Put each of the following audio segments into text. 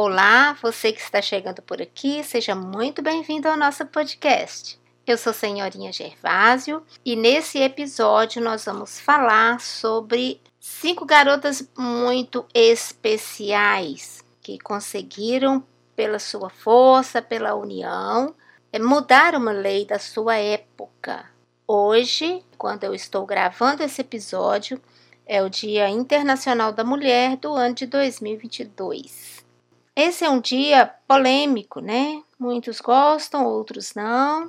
Olá, você que está chegando por aqui, seja muito bem-vindo ao nosso podcast. Eu sou Senhorinha Gervásio e nesse episódio nós vamos falar sobre cinco garotas muito especiais que conseguiram, pela sua força, pela união, mudar uma lei da sua época. Hoje, quando eu estou gravando esse episódio, é o Dia Internacional da Mulher do ano de 2022. Esse é um dia polêmico, né? Muitos gostam, outros não.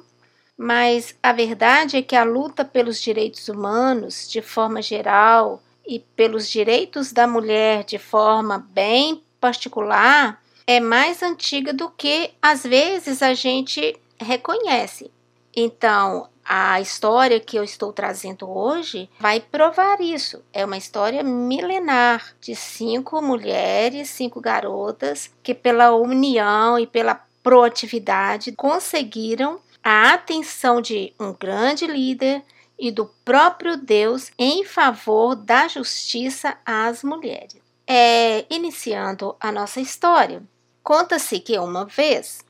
Mas a verdade é que a luta pelos direitos humanos, de forma geral, e pelos direitos da mulher de forma bem particular, é mais antiga do que às vezes a gente reconhece. Então, a história que eu estou trazendo hoje vai provar isso. É uma história milenar de cinco mulheres, cinco garotas que, pela união e pela proatividade, conseguiram a atenção de um grande líder e do próprio Deus em favor da justiça às mulheres. É, iniciando a nossa história, conta-se que uma vez,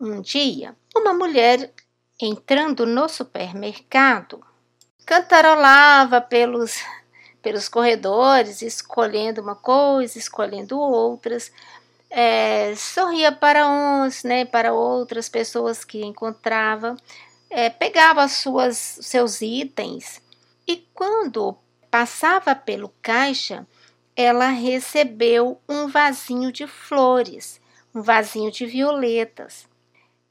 um dia, uma mulher entrando no supermercado, cantarolava pelos, pelos corredores, escolhendo uma coisa, escolhendo outras, é, sorria para uns, né, para outras pessoas que encontrava, é, pegava suas, seus itens e quando passava pelo caixa, ela recebeu um vasinho de flores, um vasinho de violetas.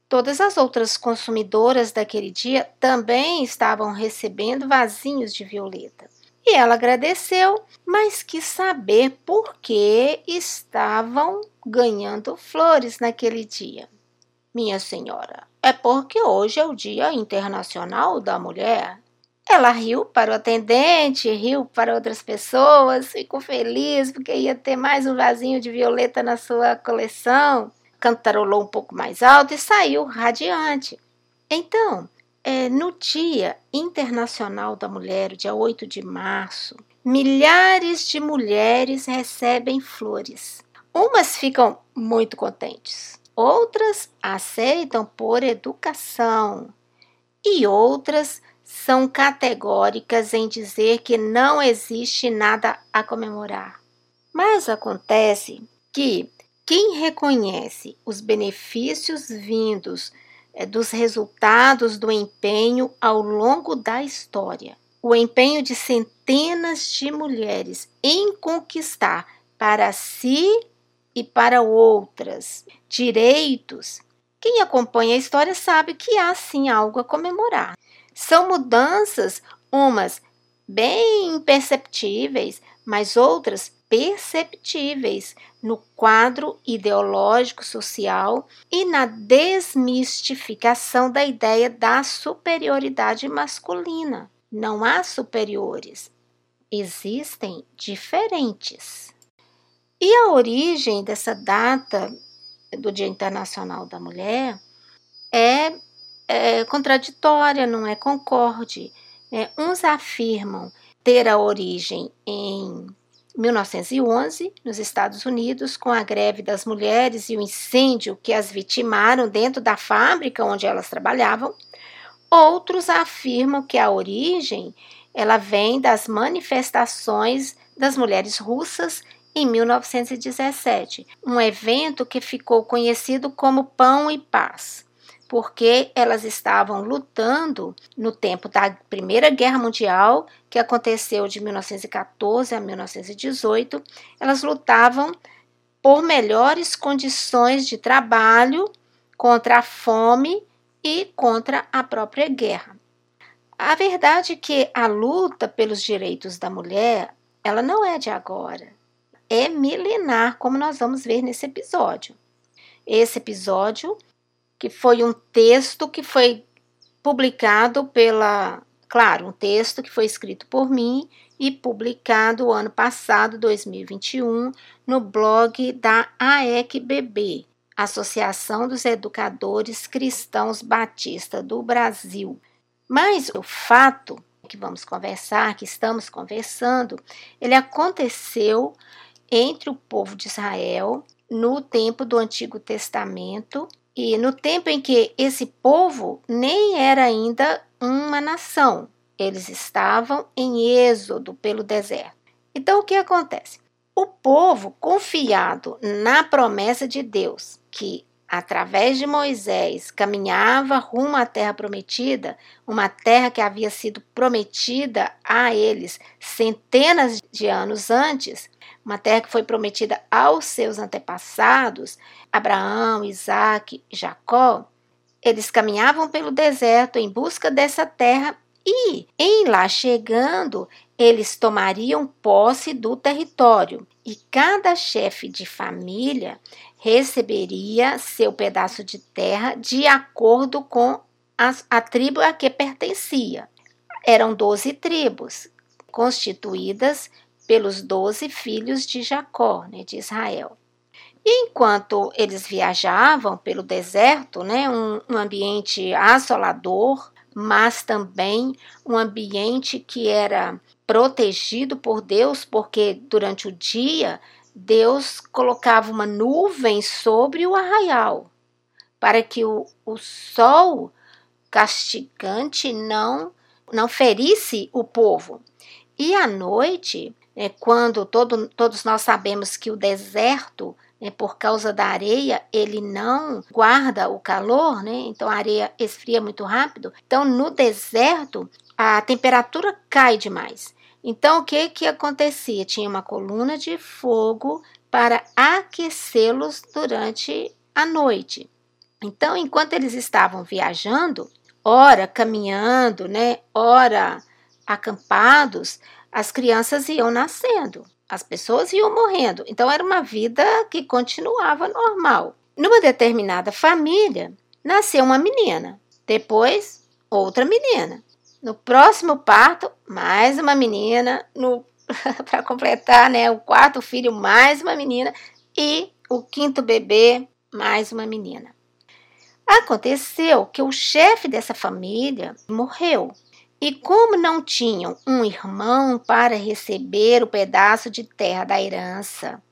Todas as outras consumidoras daquele dia também estavam recebendo vasinhos de violeta. E ela agradeceu, mas quis saber por que estavam ganhando flores naquele dia. Minha senhora, é porque hoje é o Dia Internacional da Mulher. Ela riu para o atendente, riu para outras pessoas, ficou feliz porque ia ter mais um vasinho de violeta na sua coleção cantarolou um pouco mais alto e saiu radiante. Então, é, no Dia Internacional da Mulher, dia 8 de março, milhares de mulheres recebem flores. Umas ficam muito contentes, outras aceitam por educação e outras são categóricas em dizer que não existe nada a comemorar. Mas acontece que quem reconhece os benefícios vindos é, dos resultados do empenho ao longo da história, o empenho de centenas de mulheres em conquistar para si e para outras direitos, quem acompanha a história sabe que há sim algo a comemorar. São mudanças, umas bem imperceptíveis, mas outras perceptíveis no quadro ideológico social e na desmistificação da ideia da superioridade masculina. Não há superiores, existem diferentes. E a origem dessa data do Dia Internacional da Mulher é, é contraditória, não é concorde. É, uns afirmam ter a origem em 1911, nos Estados Unidos, com a greve das mulheres e o incêndio que as vitimaram dentro da fábrica onde elas trabalhavam. Outros afirmam que a origem ela vem das manifestações das mulheres russas em 1917, um evento que ficou conhecido como Pão e Paz porque elas estavam lutando no tempo da Primeira Guerra Mundial, que aconteceu de 1914 a 1918, elas lutavam por melhores condições de trabalho contra a fome e contra a própria guerra. A verdade é que a luta pelos direitos da mulher, ela não é de agora. É milenar, como nós vamos ver nesse episódio. Esse episódio que foi um texto que foi publicado pela, claro, um texto que foi escrito por mim e publicado ano passado, 2021, no blog da AECBB, Associação dos Educadores Cristãos Batista do Brasil. Mas o fato que vamos conversar, que estamos conversando, ele aconteceu entre o povo de Israel no tempo do Antigo Testamento e no tempo em que esse povo nem era ainda uma nação. Eles estavam em êxodo pelo deserto. Então, o que acontece? O povo, confiado na promessa de Deus, que através de Moisés caminhava rumo à terra prometida, uma terra que havia sido prometida a eles centenas de anos antes, uma terra que foi prometida aos seus antepassados, Abraão, Isaac Jacó, eles caminhavam pelo deserto em busca dessa terra e, em lá chegando, eles tomariam posse do território e cada chefe de família receberia seu pedaço de terra de acordo com a, a tribo a que pertencia. Eram doze tribos, constituídas pelos doze filhos de Jacó, né, de Israel. E enquanto eles viajavam pelo deserto, né, um, um ambiente assolador, mas também um ambiente que era protegido por Deus, porque durante o dia Deus colocava uma nuvem sobre o arraial, para que o, o sol castigante não, não ferisse o povo. E à noite, né, quando todo, todos nós sabemos que o deserto, né, por causa da areia, ele não guarda o calor, né, então a areia esfria muito rápido. Então, no deserto, a temperatura cai demais. Então, o que, que acontecia? Tinha uma coluna de fogo para aquecê-los durante a noite. Então, enquanto eles estavam viajando, ora caminhando, né, ora acampados, as crianças iam nascendo, as pessoas iam morrendo. Então era uma vida que continuava normal. Numa determinada família, nasceu uma menina, depois outra menina. No próximo parto, mais uma menina, no para completar, né, o quarto filho, mais uma menina e o quinto bebê, mais uma menina. Aconteceu que o chefe dessa família morreu e como não tinham um irmão para receber o pedaço de terra da herança,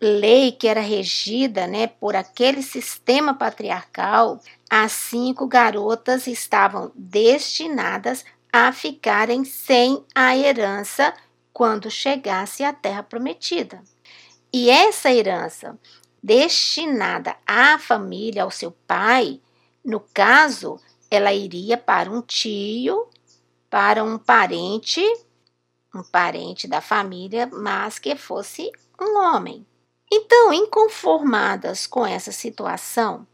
lei que era regida né, por aquele sistema patriarcal, as cinco garotas estavam destinadas a ficarem sem a herança quando chegasse à terra prometida. E essa herança destinada à família, ao seu pai, no caso, ela iria para um tio para um parente, um parente da família, mas que fosse um homem. Então, inconformadas com essa situação,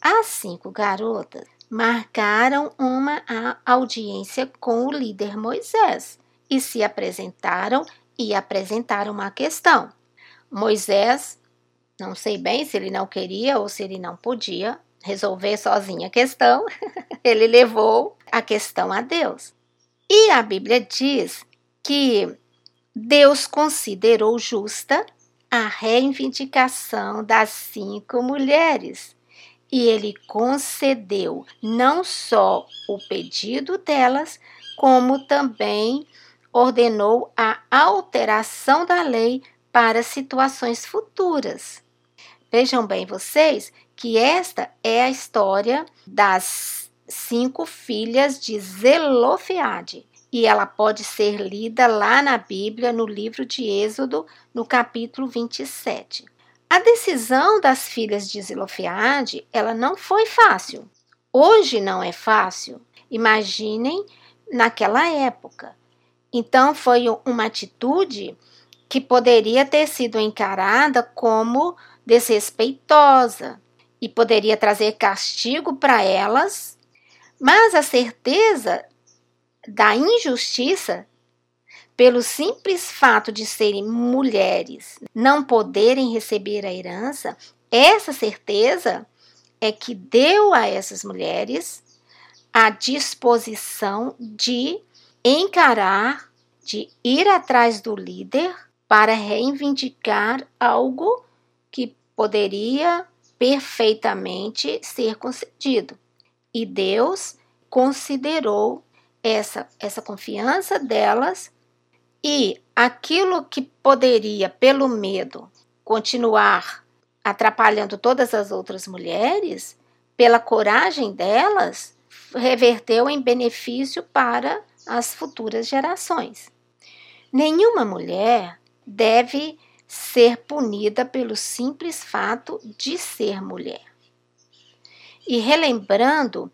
as cinco garotas marcaram uma audiência com o líder Moisés e se apresentaram e apresentaram uma questão. Moisés, não sei bem se ele não queria ou se ele não podia resolver sozinho a questão, ele levou a questão a Deus. E a Bíblia diz que Deus considerou justa a reivindicação das cinco mulheres e ele concedeu não só o pedido delas, como também ordenou a alteração da lei para situações futuras. Vejam bem vocês que esta é a história das cinco filhas de Zelofeade. E ela pode ser lida lá na Bíblia, no livro de Êxodo, no capítulo 27. A decisão das filhas de Zelofeade, ela não foi fácil. Hoje não é fácil. Imaginem naquela época. Então foi uma atitude que poderia ter sido encarada como desrespeitosa e poderia trazer castigo para elas mas a certeza da injustiça, pelo simples fato de serem mulheres, não poderem receber a herança, essa certeza é que deu a essas mulheres a disposição de encarar, de ir atrás do líder para reivindicar algo que poderia perfeitamente ser concedido. E Deus considerou essa, essa confiança delas e aquilo que poderia, pelo medo, continuar atrapalhando todas as outras mulheres, pela coragem delas, reverteu em benefício para as futuras gerações. Nenhuma mulher deve ser punida pelo simples fato de ser mulher. E relembrando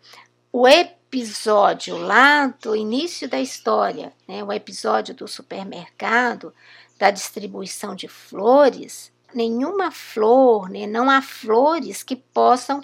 o episódio lá do início da história, né, o episódio do supermercado, da distribuição de flores, nenhuma flor, né, não há flores que possam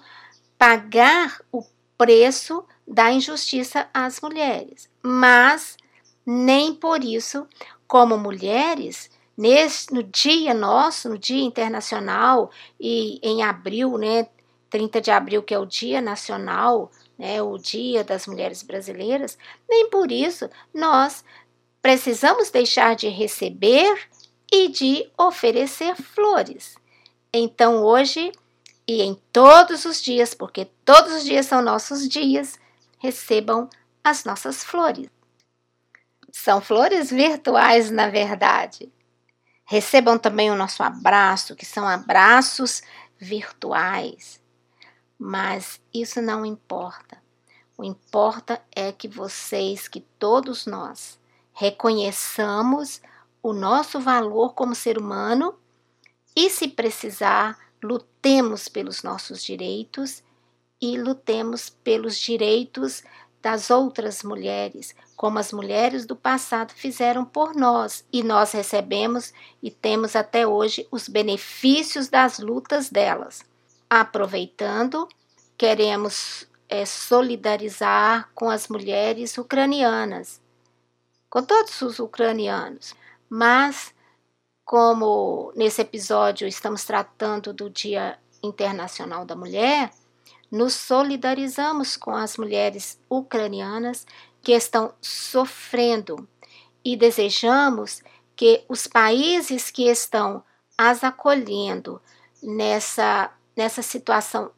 pagar o preço da injustiça às mulheres. Mas nem por isso, como mulheres, nesse, no dia nosso, no Dia Internacional, e em abril, né, 30 de abril, que é o Dia Nacional, né, o Dia das Mulheres Brasileiras, nem por isso nós precisamos deixar de receber e de oferecer flores. Então, hoje e em todos os dias, porque todos os dias são nossos dias, recebam as nossas flores. São flores virtuais, na verdade. Recebam também o nosso abraço, que são abraços virtuais. Mas isso não importa. O importa é que vocês, que todos nós, reconheçamos o nosso valor como ser humano e, se precisar, lutemos pelos nossos direitos e lutemos pelos direitos das outras mulheres, como as mulheres do passado fizeram por nós, e nós recebemos e temos até hoje os benefícios das lutas delas. Aproveitando, queremos é, solidarizar com as mulheres ucranianas, com todos os ucranianos, mas como nesse episódio estamos tratando do Dia Internacional da Mulher, nos solidarizamos com as mulheres ucranianas que estão sofrendo e desejamos que os países que estão as acolhendo nessa, nessa situação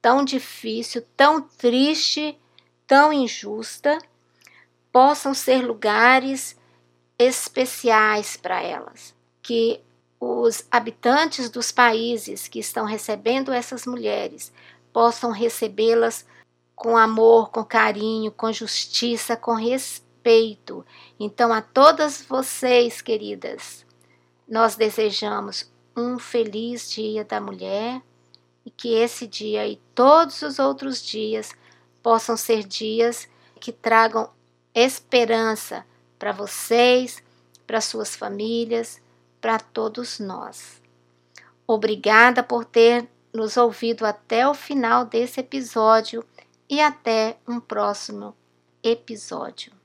tão difícil, tão triste, tão injusta, possam ser lugares especiais para elas, que os habitantes dos países que estão recebendo essas mulheres possam recebê-las com amor, com carinho, com justiça, com respeito. Então, a todas vocês, queridas, nós desejamos um feliz Dia da Mulher e que esse dia e todos os outros dias possam ser dias que tragam esperança para vocês, para suas famílias, para todos nós. Obrigada por ter nos ouvido até o final desse episódio e até um próximo episódio.